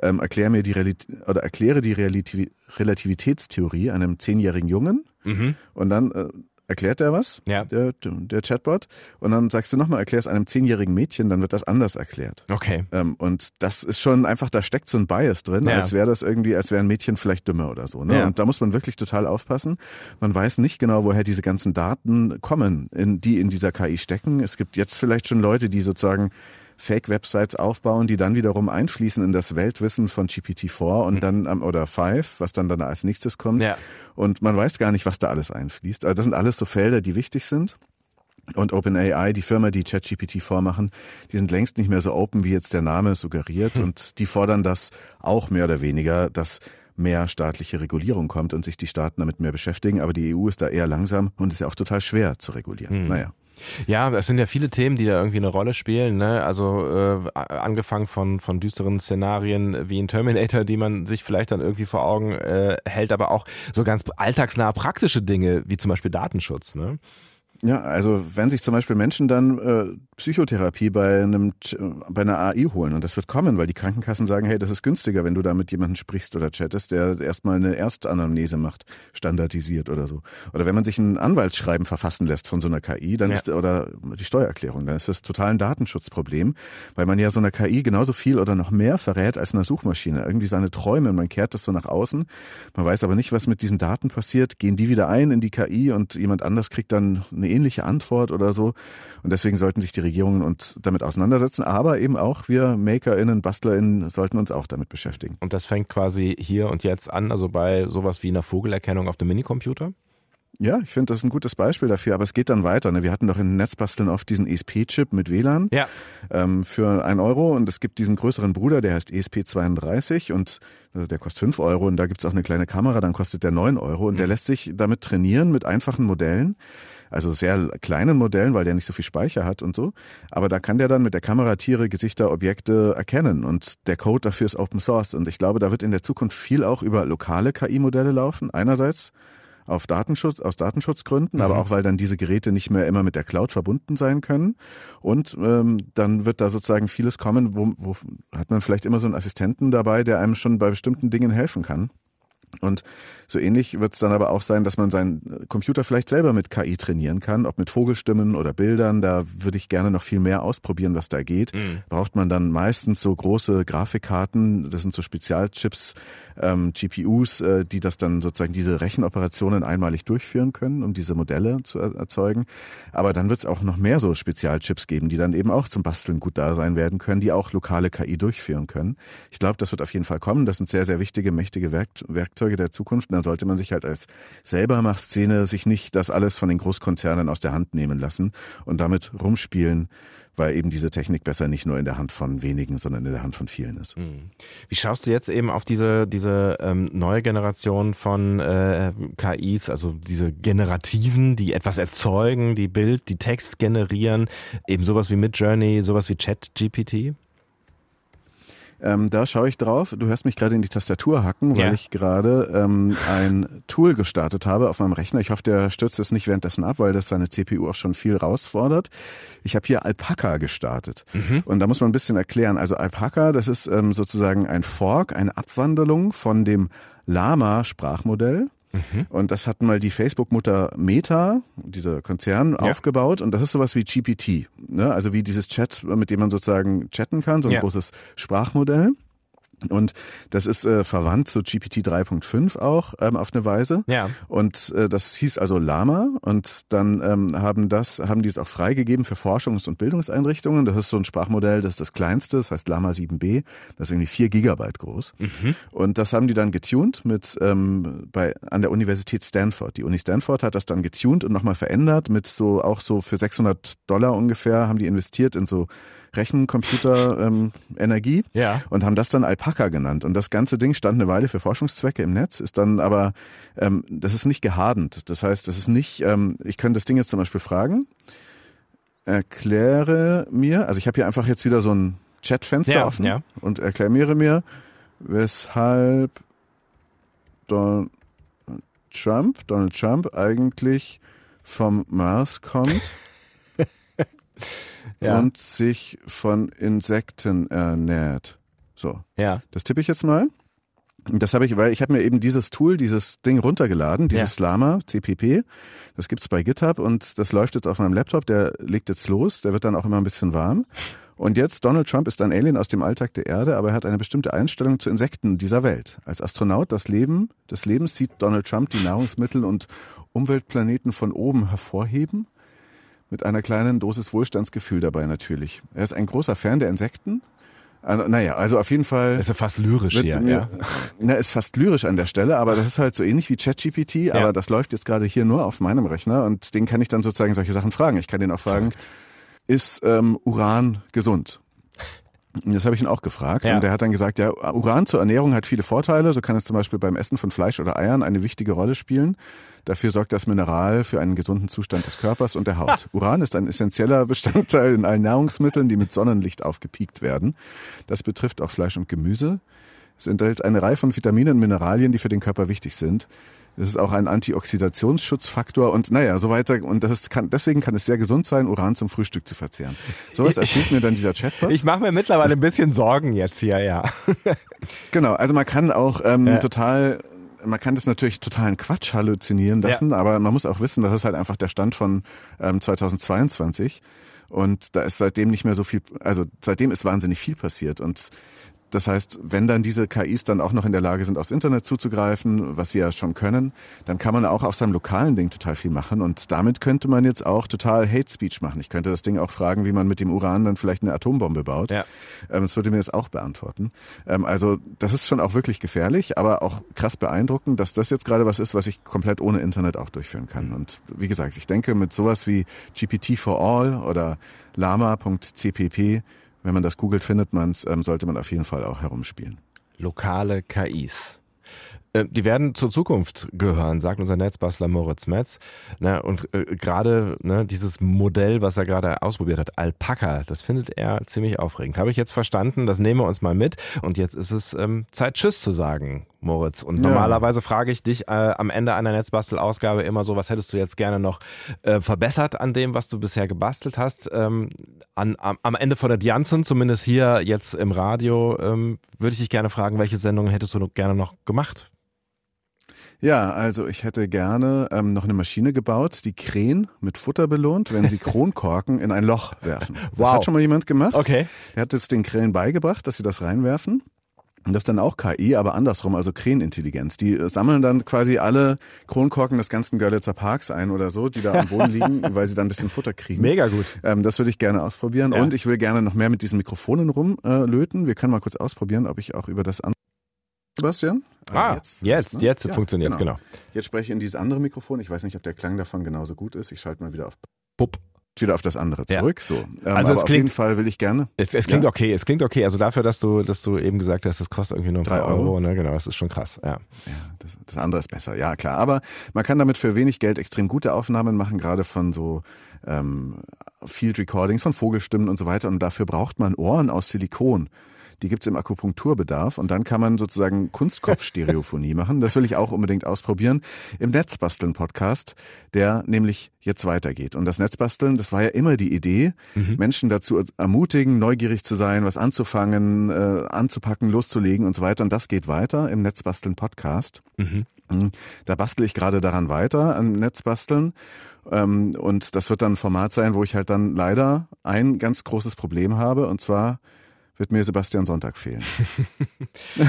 ähm, erklär mir die Realität oder erkläre die Relativ Relativitätstheorie einem zehnjährigen Jungen. Mhm. Und dann äh, erklärt er was, ja. der, der Chatbot, und dann sagst du nochmal, erklär es einem zehnjährigen Mädchen, dann wird das anders erklärt. Okay. Ähm, und das ist schon einfach, da steckt so ein Bias drin, ja. als wäre das irgendwie, als wäre ein Mädchen vielleicht dümmer oder so. Ne? Ja. Und da muss man wirklich total aufpassen. Man weiß nicht genau, woher diese ganzen Daten kommen, in, die in dieser KI stecken. Es gibt jetzt vielleicht schon Leute, die sozusagen Fake-Websites aufbauen, die dann wiederum einfließen in das Weltwissen von GPT-4 und mhm. dann oder 5, was dann dann als nächstes kommt. Ja. Und man weiß gar nicht, was da alles einfließt. Also das sind alles so Felder, die wichtig sind. Und OpenAI, die Firma, die ChatGPT vormachen, die sind längst nicht mehr so open, wie jetzt der Name suggeriert. Hm. Und die fordern das auch mehr oder weniger, dass mehr staatliche Regulierung kommt und sich die Staaten damit mehr beschäftigen. Aber die EU ist da eher langsam und ist ja auch total schwer zu regulieren. Hm. Naja. Ja, es sind ja viele Themen, die da irgendwie eine Rolle spielen. Ne? Also äh, angefangen von, von düsteren Szenarien wie in Terminator, die man sich vielleicht dann irgendwie vor Augen äh, hält, aber auch so ganz alltagsnahe praktische Dinge wie zum Beispiel Datenschutz. Ne? Ja, also wenn sich zum Beispiel Menschen dann äh, Psychotherapie bei einem bei einer AI holen und das wird kommen, weil die Krankenkassen sagen, hey, das ist günstiger, wenn du da mit jemandem sprichst oder chattest, der erstmal eine Erstanamnese macht, standardisiert oder so. Oder wenn man sich ein Anwaltsschreiben verfassen lässt von so einer KI, dann ja. ist oder die Steuererklärung, dann ist das total ein Datenschutzproblem, weil man ja so einer KI genauso viel oder noch mehr verrät als einer Suchmaschine. Irgendwie seine Träume, man kehrt das so nach außen. Man weiß aber nicht, was mit diesen Daten passiert. Gehen die wieder ein in die KI und jemand anders kriegt dann eine ähnliche Antwort oder so. Und deswegen sollten sich die Regierungen uns damit auseinandersetzen. Aber eben auch wir MakerInnen, BastlerInnen sollten uns auch damit beschäftigen. Und das fängt quasi hier und jetzt an, also bei sowas wie einer Vogelerkennung auf dem Minicomputer? Ja, ich finde, das ist ein gutes Beispiel dafür, aber es geht dann weiter. Ne? Wir hatten doch in Netzbasteln oft diesen ESP-Chip mit WLAN ja. ähm, für ein Euro und es gibt diesen größeren Bruder, der heißt ESP32 und also der kostet fünf Euro und da gibt's auch eine kleine Kamera, dann kostet der neun Euro und mhm. der lässt sich damit trainieren mit einfachen Modellen also sehr kleinen Modellen, weil der nicht so viel Speicher hat und so. Aber da kann der dann mit der Kamera Tiere, Gesichter, Objekte erkennen und der Code dafür ist Open Source. Und ich glaube, da wird in der Zukunft viel auch über lokale KI-Modelle laufen. Einerseits auf Datenschutz, aus Datenschutzgründen, mhm. aber auch weil dann diese Geräte nicht mehr immer mit der Cloud verbunden sein können. Und ähm, dann wird da sozusagen vieles kommen, wo, wo hat man vielleicht immer so einen Assistenten dabei, der einem schon bei bestimmten Dingen helfen kann. Und so ähnlich wird es dann aber auch sein, dass man seinen Computer vielleicht selber mit KI trainieren kann, ob mit Vogelstimmen oder Bildern. Da würde ich gerne noch viel mehr ausprobieren, was da geht. Mhm. Braucht man dann meistens so große Grafikkarten, das sind so Spezialchips, ähm, GPUs, äh, die das dann sozusagen diese Rechenoperationen einmalig durchführen können, um diese Modelle zu erzeugen. Aber dann wird es auch noch mehr so Spezialchips geben, die dann eben auch zum Basteln gut da sein werden können, die auch lokale KI durchführen können. Ich glaube, das wird auf jeden Fall kommen. Das sind sehr, sehr wichtige, mächtige Werk Werk Werkzeuge der Zukunft. Und dann sollte man sich halt als Selbermachszene sich nicht das alles von den Großkonzernen aus der Hand nehmen lassen und damit rumspielen, weil eben diese Technik besser nicht nur in der Hand von wenigen, sondern in der Hand von vielen ist. Hm. Wie schaust du jetzt eben auf diese, diese ähm, neue Generation von äh, KIs, also diese Generativen, die etwas erzeugen, die Bild, die Text generieren, eben sowas wie Midjourney, sowas wie ChatGPT? Ähm, da schaue ich drauf. Du hörst mich gerade in die Tastatur hacken, weil ja. ich gerade ähm, ein Tool gestartet habe auf meinem Rechner. Ich hoffe, der stürzt es nicht währenddessen ab, weil das seine CPU auch schon viel rausfordert. Ich habe hier Alpaca gestartet. Mhm. Und da muss man ein bisschen erklären. Also Alpaca, das ist ähm, sozusagen ein Fork, eine Abwandlung von dem Lama-Sprachmodell. Mhm. Und das hat mal die Facebook-Mutter Meta, dieser Konzern, ja. aufgebaut. Und das ist sowas wie GPT. Ne? Also wie dieses Chat, mit dem man sozusagen chatten kann, so ein ja. großes Sprachmodell. Und das ist äh, verwandt zu GPT 3.5 auch ähm, auf eine Weise. Ja. Und äh, das hieß also Lama. Und dann ähm, haben das, haben die es auch freigegeben für Forschungs- und Bildungseinrichtungen. Das ist so ein Sprachmodell, das ist das kleinste, das heißt Lama 7b. Das ist irgendwie vier Gigabyte groß. Mhm. Und das haben die dann getuned mit ähm, bei an der Universität Stanford. Die Uni Stanford hat das dann getuned und nochmal verändert mit so auch so für 600 Dollar ungefähr haben die investiert in so Rechencomputer-Energie ähm, ja. und haben das dann Alpaca genannt. Und das ganze Ding stand eine Weile für Forschungszwecke im Netz, ist dann aber, ähm, das ist nicht gehardend. Das heißt, das ist nicht, ähm, ich könnte das Ding jetzt zum Beispiel fragen, erkläre mir, also ich habe hier einfach jetzt wieder so ein Chatfenster ja, offen ja. und erkläre mir, weshalb Donald Trump, Donald Trump eigentlich vom Mars kommt. Ja. und sich von Insekten ernährt. So. Ja. Das tippe ich jetzt mal. Das habe ich, weil ich habe mir eben dieses Tool, dieses Ding runtergeladen, dieses ja. Lama CPP. Das gibt's bei GitHub und das läuft jetzt auf meinem Laptop. Der legt jetzt los. Der wird dann auch immer ein bisschen warm. Und jetzt, Donald Trump ist ein Alien aus dem Alltag der Erde, aber er hat eine bestimmte Einstellung zu Insekten dieser Welt. Als Astronaut das Leben des Lebens sieht Donald Trump die Nahrungsmittel und Umweltplaneten von oben hervorheben mit einer kleinen Dosis Wohlstandsgefühl dabei natürlich. Er ist ein großer Fan der Insekten. Also, naja, also auf jeden Fall. Ist ja fast lyrisch hier, mir, ja. Na, ist fast lyrisch an der Stelle, aber das ist halt so ähnlich wie ChatGPT, ja. aber das läuft jetzt gerade hier nur auf meinem Rechner und den kann ich dann sozusagen solche Sachen fragen. Ich kann den auch fragen, Verrückt. ist ähm, Uran gesund? Das habe ich ihn auch gefragt. Ja. Und er hat dann gesagt, ja, Uran zur Ernährung hat viele Vorteile. So kann es zum Beispiel beim Essen von Fleisch oder Eiern eine wichtige Rolle spielen. Dafür sorgt das Mineral für einen gesunden Zustand des Körpers und der Haut. Uran ist ein essentieller Bestandteil in allen Nahrungsmitteln, die mit Sonnenlicht aufgepiekt werden. Das betrifft auch Fleisch und Gemüse. Es enthält eine Reihe von Vitaminen und Mineralien, die für den Körper wichtig sind. Es ist auch ein Antioxidationsschutzfaktor und naja, so weiter. Und das kann, deswegen kann es sehr gesund sein, Uran zum Frühstück zu verzehren. Sowas erzählt mir dann dieser Chatbot. Ich mache mir mittlerweile das, ein bisschen Sorgen jetzt hier, ja. genau, also man kann auch ähm, ja. total man kann das natürlich totalen Quatsch halluzinieren lassen, ja. aber man muss auch wissen, das ist halt einfach der Stand von ähm, 2022 und da ist seitdem nicht mehr so viel, also seitdem ist wahnsinnig viel passiert und das heißt, wenn dann diese KIs dann auch noch in der Lage sind, aufs Internet zuzugreifen, was sie ja schon können, dann kann man auch auf seinem lokalen Ding total viel machen. Und damit könnte man jetzt auch total Hate Speech machen. Ich könnte das Ding auch fragen, wie man mit dem Uran dann vielleicht eine Atombombe baut. Ja. Ähm, das würde mir jetzt auch beantworten. Ähm, also das ist schon auch wirklich gefährlich, aber auch krass beeindruckend, dass das jetzt gerade was ist, was ich komplett ohne Internet auch durchführen kann. Und wie gesagt, ich denke mit sowas wie GPT for All oder lama.cpp wenn man das googelt, findet man es, ähm, sollte man auf jeden Fall auch herumspielen. Lokale KIs. Äh, die werden zur Zukunft gehören, sagt unser Netzbastler Moritz Metz. Ne, und äh, gerade ne, dieses Modell, was er gerade ausprobiert hat, Alpaka, das findet er ziemlich aufregend. Habe ich jetzt verstanden, das nehmen wir uns mal mit. Und jetzt ist es ähm, Zeit, Tschüss zu sagen, Moritz. Und ja. normalerweise frage ich dich äh, am Ende einer Netzbastelausgabe immer so, was hättest du jetzt gerne noch äh, verbessert an dem, was du bisher gebastelt hast? Ähm, an, am, am, Ende von der Dianzen, zumindest hier jetzt im Radio, ähm, würde ich dich gerne fragen, welche Sendungen hättest du gerne noch gemacht? Ja, also ich hätte gerne ähm, noch eine Maschine gebaut, die Krähen mit Futter belohnt, wenn sie Kronkorken in ein Loch werfen. Das wow. hat schon mal jemand gemacht. Okay. Der hat es den Krähen beigebracht, dass sie das reinwerfen. Und das ist dann auch KI, aber andersrum, also Krähenintelligenz. Die äh, sammeln dann quasi alle Kronkorken des ganzen Görlitzer Parks ein oder so, die da am Boden liegen, weil sie dann ein bisschen Futter kriegen. Mega gut. Ähm, das würde ich gerne ausprobieren. Ja. Und ich will gerne noch mehr mit diesen Mikrofonen rumlöten. Äh, Wir können mal kurz ausprobieren, ob ich auch über das an Sebastian? Ah, jetzt, jetzt, ne? jetzt ja, funktioniert genau. genau. Jetzt spreche ich in dieses andere Mikrofon. Ich weiß nicht, ob der Klang davon genauso gut ist. Ich schalte mal wieder auf Pup wieder auf das andere zurück. Ja. So. Ähm, also es klingt, auf jeden Fall will ich gerne. Es, es klingt ja. okay, es klingt okay. Also dafür, dass du, dass du eben gesagt hast, es kostet irgendwie nur ein paar Euro. Euro, ne? Genau, das ist schon krass. Ja, ja das, das andere ist besser, ja klar. Aber man kann damit für wenig Geld extrem gute Aufnahmen machen, gerade von so ähm, Field Recordings, von Vogelstimmen und so weiter. Und dafür braucht man Ohren aus Silikon. Die gibt's im Akupunkturbedarf und dann kann man sozusagen Kunstkopfstereophonie machen. Das will ich auch unbedingt ausprobieren. Im Netzbasteln Podcast, der nämlich jetzt weitergeht. Und das Netzbasteln, das war ja immer die Idee, mhm. Menschen dazu ermutigen, neugierig zu sein, was anzufangen, äh, anzupacken, loszulegen und so weiter. Und das geht weiter im Netzbasteln Podcast. Mhm. mhm. Da bastel ich gerade daran weiter, am Netzbasteln. Ähm, und das wird dann ein Format sein, wo ich halt dann leider ein ganz großes Problem habe. Und zwar wird mir Sebastian Sonntag fehlen.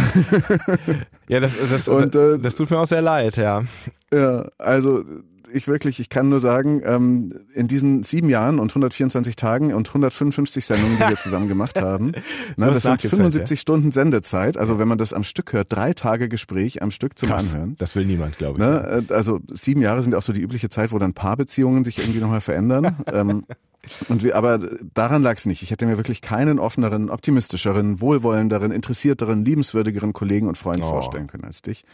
ja, das, das, und, äh, das tut mir auch sehr leid, ja. Ja, also ich wirklich, ich kann nur sagen, ähm, in diesen sieben Jahren und 124 Tagen und 155 Sendungen, die wir zusammen gemacht haben, ne, das sind 75 ja. Stunden Sendezeit. Also wenn man das am Stück hört, drei Tage Gespräch am Stück zum Krass, Anhören. Das will niemand, glaube ich. Ne, äh, also sieben Jahre sind auch so die übliche Zeit, wo dann Paarbeziehungen sich irgendwie nochmal verändern. ähm, und wir, aber daran lag es nicht. Ich hätte mir wirklich keinen offeneren, optimistischeren, wohlwollenderen, interessierteren, liebenswürdigeren Kollegen und Freund oh. vorstellen können als dich.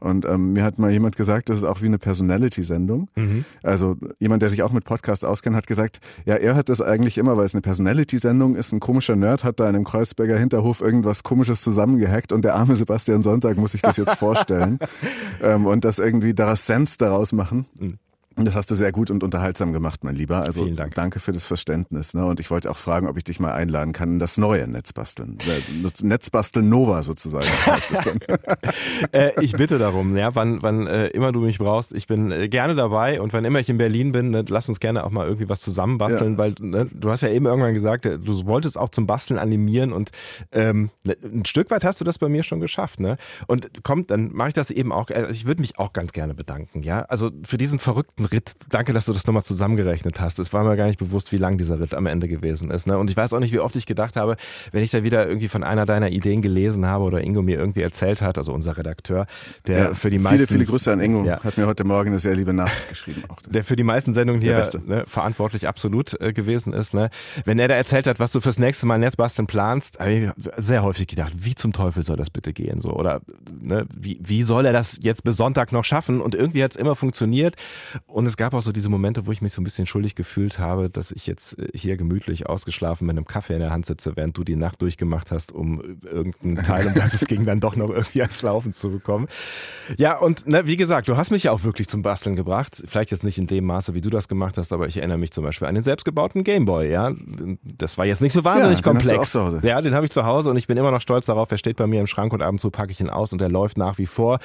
Und ähm, mir hat mal jemand gesagt, das ist auch wie eine Personality-Sendung. Mhm. Also jemand, der sich auch mit Podcasts auskennt, hat gesagt, ja, er hat das eigentlich immer, weil es eine Personality-Sendung ist. Ein komischer Nerd hat da in einem Kreuzberger Hinterhof irgendwas Komisches zusammengehackt und der arme Sebastian Sonntag muss sich das jetzt vorstellen ähm, und das irgendwie daraus Sense daraus machen. Mhm. Das hast du sehr gut und unterhaltsam gemacht, mein Lieber. Also Vielen Dank. danke für das Verständnis. Ne? Und ich wollte auch fragen, ob ich dich mal einladen kann in das neue Netzbasteln. Äh, Netzbasteln Nova sozusagen. Äh, ich bitte darum, ja, wann, wann äh, immer du mich brauchst. Ich bin äh, gerne dabei und wann immer ich in Berlin bin, ne, lass uns gerne auch mal irgendwie was zusammenbasteln, ja. weil ne, du hast ja eben irgendwann gesagt, äh, du wolltest auch zum Basteln animieren und ähm, ne, ein Stück weit hast du das bei mir schon geschafft. Ne? Und kommt, dann mache ich das eben auch. Also ich würde mich auch ganz gerne bedanken, ja. Also für diesen verrückten verrückten Ritt. Danke, dass du das nochmal zusammengerechnet hast. Es war mir gar nicht bewusst, wie lang dieser Ritt am Ende gewesen ist. Ne? Und ich weiß auch nicht, wie oft ich gedacht habe, wenn ich da wieder irgendwie von einer deiner Ideen gelesen habe oder Ingo mir irgendwie erzählt hat, also unser Redakteur, der ja, für die viele, meisten... Viele, viele Grüße an Ingo. Ja. Hat mir heute Morgen eine sehr liebe Nachricht geschrieben. Auch. Der für die meisten Sendungen hier ne, verantwortlich absolut äh, gewesen ist. Ne? Wenn er da erzählt hat, was du fürs nächste Mal Netzbasteln planst, habe ich sehr häufig gedacht, wie zum Teufel soll das bitte gehen? So Oder ne, wie, wie soll er das jetzt bis Sonntag noch schaffen? Und irgendwie hat es immer funktioniert. Und es gab auch so diese Momente, wo ich mich so ein bisschen schuldig gefühlt habe, dass ich jetzt äh, hier gemütlich ausgeschlafen mit einem Kaffee in der Hand sitze, während du die Nacht durchgemacht hast, um irgendeinen Teil, um das es ging, dann doch noch irgendwie ans Laufen zu bekommen. Ja, und ne, wie gesagt, du hast mich ja auch wirklich zum Basteln gebracht. Vielleicht jetzt nicht in dem Maße, wie du das gemacht hast, aber ich erinnere mich zum Beispiel an den selbstgebauten Gameboy. Ja, das war jetzt nicht so wahnsinnig ja, komplex. Ja, den habe ich zu Hause und ich bin immer noch stolz darauf. Er steht bei mir im Schrank und ab und zu packe ich ihn aus und er läuft nach wie vor.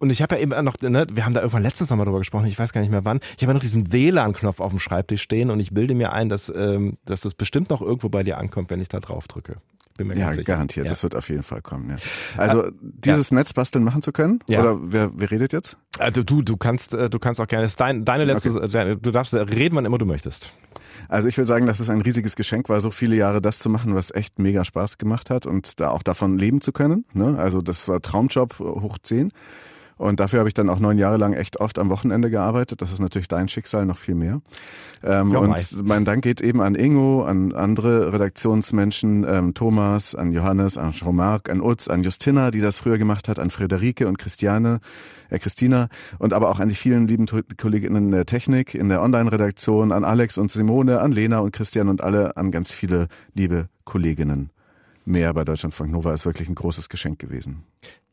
Und ich habe ja eben noch, ne, wir haben da irgendwann letztens nochmal drüber gesprochen, ich weiß gar nicht mehr wann. Ich habe ja noch diesen WLAN-Knopf auf dem Schreibtisch stehen und ich bilde mir ein, dass, ähm, dass das bestimmt noch irgendwo bei dir ankommt, wenn ich da drauf drücke. Bin mir ja, garantiert. Ja. Das wird auf jeden Fall kommen. Ja. Also ja. dieses. Netzbasteln machen zu können? Ja. Oder wer, wer redet jetzt? Also du, du kannst, äh, du kannst auch gerne. Dein, deine letzte, okay. du darfst reden, wann immer du möchtest. Also ich will sagen, dass es ein riesiges Geschenk war, so viele Jahre das zu machen, was echt mega Spaß gemacht hat und da auch davon leben zu können. Ne? Also das war Traumjob hoch zehn. Und dafür habe ich dann auch neun Jahre lang echt oft am Wochenende gearbeitet. Das ist natürlich dein Schicksal noch viel mehr. Ähm, und mei. mein Dank geht eben an Ingo, an andere Redaktionsmenschen, ähm, Thomas, an Johannes, an Jean-Marc, an Utz, an Justina, die das früher gemacht hat, an Friederike und Christiane, äh, Christina und aber auch an die vielen lieben Kolleginnen in der Technik, in der Online-Redaktion, an Alex und Simone, an Lena und Christian und alle, an ganz viele liebe Kolleginnen mehr bei Deutschlandfunk Nova ist wirklich ein großes Geschenk gewesen.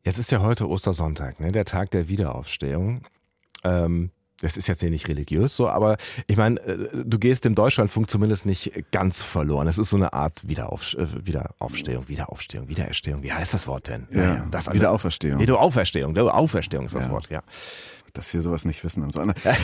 Jetzt ist ja heute Ostersonntag, ne? der Tag der Wiederaufstehung. Ähm, das ist jetzt hier nicht religiös so, aber ich meine, äh, du gehst dem Deutschlandfunk zumindest nicht ganz verloren. Es ist so eine Art Wiederauf, äh, Wiederaufstehung, Wiederaufstehung, Wiedererstehung. Wie heißt das Wort denn? Ja, ja das Wiederauferstehung. Wiederauferstehung, Auferstehung ist das ja. Wort, ja dass wir sowas nicht wissen.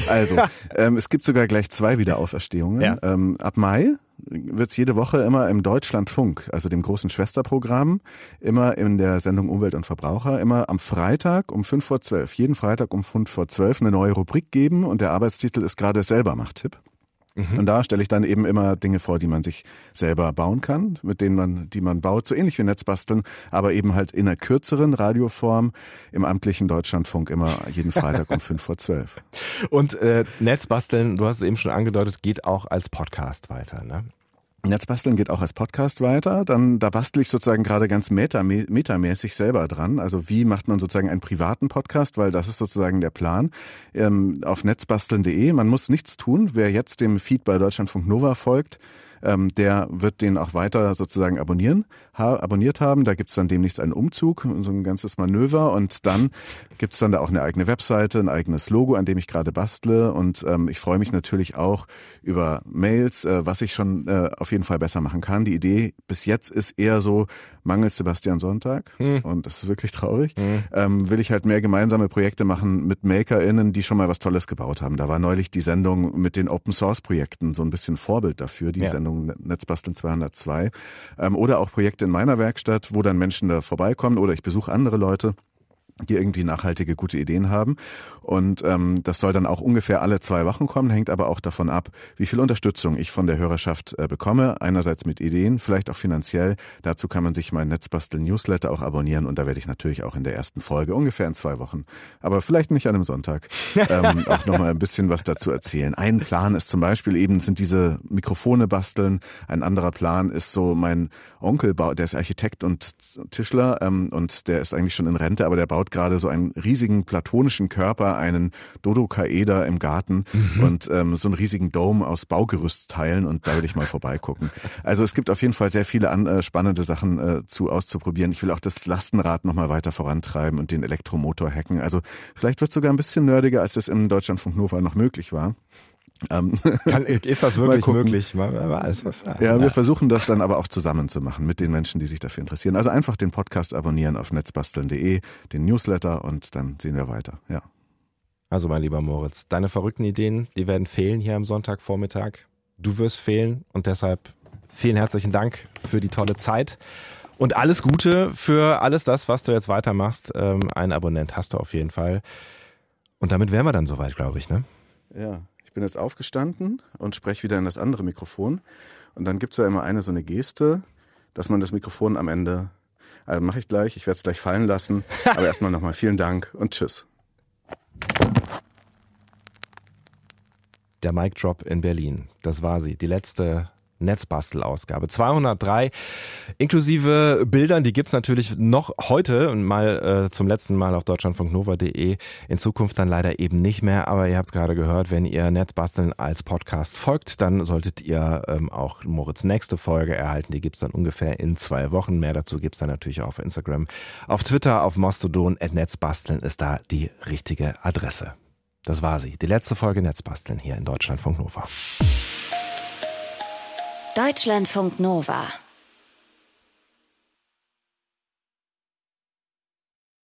Also, ähm, es gibt sogar gleich zwei Wiederauferstehungen. Ja. Ähm, ab Mai wird es jede Woche immer im Deutschlandfunk, also dem großen Schwesterprogramm, immer in der Sendung Umwelt und Verbraucher, immer am Freitag um fünf vor zwölf, jeden Freitag um fünf vor zwölf eine neue Rubrik geben und der Arbeitstitel ist gerade selber Macht-Tipp. Mhm. Und da stelle ich dann eben immer Dinge vor, die man sich selber bauen kann, mit denen man, die man baut, so ähnlich wie Netzbasteln, aber eben halt in einer kürzeren Radioform im amtlichen Deutschlandfunk immer jeden Freitag um fünf vor zwölf. Und äh, Netzbasteln, du hast es eben schon angedeutet, geht auch als Podcast weiter, ne? Netzbasteln geht auch als Podcast weiter. Dann, da bastel ich sozusagen gerade ganz meta, metamäßig selber dran. Also wie macht man sozusagen einen privaten Podcast? Weil das ist sozusagen der Plan. Ähm, auf netzbasteln.de. Man muss nichts tun. Wer jetzt dem Feed bei Deutschlandfunk Nova folgt, ähm, der wird den auch weiter sozusagen abonnieren, ha, abonniert haben. Da gibt's dann demnächst einen Umzug, so ein ganzes Manöver und dann gibt's dann da auch eine eigene Webseite, ein eigenes Logo, an dem ich gerade bastle und ähm, ich freue mich natürlich auch über Mails, äh, was ich schon äh, auf jeden Fall besser machen kann. Die Idee bis jetzt ist eher so, mangelt Sebastian Sonntag hm. und das ist wirklich traurig, hm. ähm, will ich halt mehr gemeinsame Projekte machen mit MakerInnen, die schon mal was Tolles gebaut haben. Da war neulich die Sendung mit den Open Source Projekten so ein bisschen Vorbild dafür, die ja. Sendung Netzbasteln 202. Ähm, oder auch Projekte in meiner Werkstatt, wo dann Menschen da vorbeikommen oder ich besuche andere Leute die irgendwie nachhaltige, gute Ideen haben. Und ähm, das soll dann auch ungefähr alle zwei Wochen kommen, hängt aber auch davon ab, wie viel Unterstützung ich von der Hörerschaft äh, bekomme. Einerseits mit Ideen, vielleicht auch finanziell. Dazu kann man sich mein Netzbastel-Newsletter auch abonnieren und da werde ich natürlich auch in der ersten Folge, ungefähr in zwei Wochen, aber vielleicht nicht an einem Sonntag, ähm, auch nochmal ein bisschen was dazu erzählen. Ein Plan ist zum Beispiel eben, sind diese Mikrofone basteln. Ein anderer Plan ist so mein Onkel, der ist Architekt und Tischler ähm, und der ist eigentlich schon in Rente, aber der baut gerade so einen riesigen platonischen Körper, einen Dodokaeder im Garten mhm. und ähm, so einen riesigen Dome aus Baugerüstteilen und da will ich mal vorbeigucken. Also es gibt auf jeden Fall sehr viele an, äh, spannende Sachen äh, zu auszuprobieren. Ich will auch das Lastenrad nochmal weiter vorantreiben und den Elektromotor hacken. Also vielleicht wird es sogar ein bisschen nerdiger, als es im Deutschlandfunk Nova noch möglich war. Ähm, Kann, ist das wirklich möglich? ja, wir versuchen das dann aber auch zusammen zu machen mit den Menschen, die sich dafür interessieren. Also einfach den Podcast abonnieren auf netzbasteln.de, den Newsletter und dann sehen wir weiter. Ja. Also mein lieber Moritz, deine verrückten Ideen, die werden fehlen hier am Sonntagvormittag. Du wirst fehlen und deshalb vielen herzlichen Dank für die tolle Zeit. Und alles Gute für alles das, was du jetzt weitermachst. Ähm, einen Abonnent hast du auf jeden Fall. Und damit wären wir dann soweit, glaube ich, ne? Ja. Ich bin jetzt aufgestanden und spreche wieder in das andere Mikrofon. Und dann gibt es ja immer eine so eine Geste, dass man das Mikrofon am Ende, also mache ich gleich, ich werde es gleich fallen lassen. Aber erstmal nochmal vielen Dank und tschüss. Der Mic Drop in Berlin. Das war sie. Die letzte Netzbastelausgabe. 203 inklusive Bildern, die gibt's natürlich noch heute mal äh, zum letzten Mal auf deutschlandfunknova.de. In Zukunft dann leider eben nicht mehr, aber ihr habt es gerade gehört, wenn ihr Netzbasteln als Podcast folgt, dann solltet ihr ähm, auch Moritz nächste Folge erhalten. Die gibt's dann ungefähr in zwei Wochen. Mehr dazu gibt's dann natürlich auch auf Instagram, auf Twitter, auf Mastodon. Netzbasteln ist da die richtige Adresse. Das war sie. Die letzte Folge Netzbasteln hier in Deutschlandfunk Nova. Deutschlandfunk Nova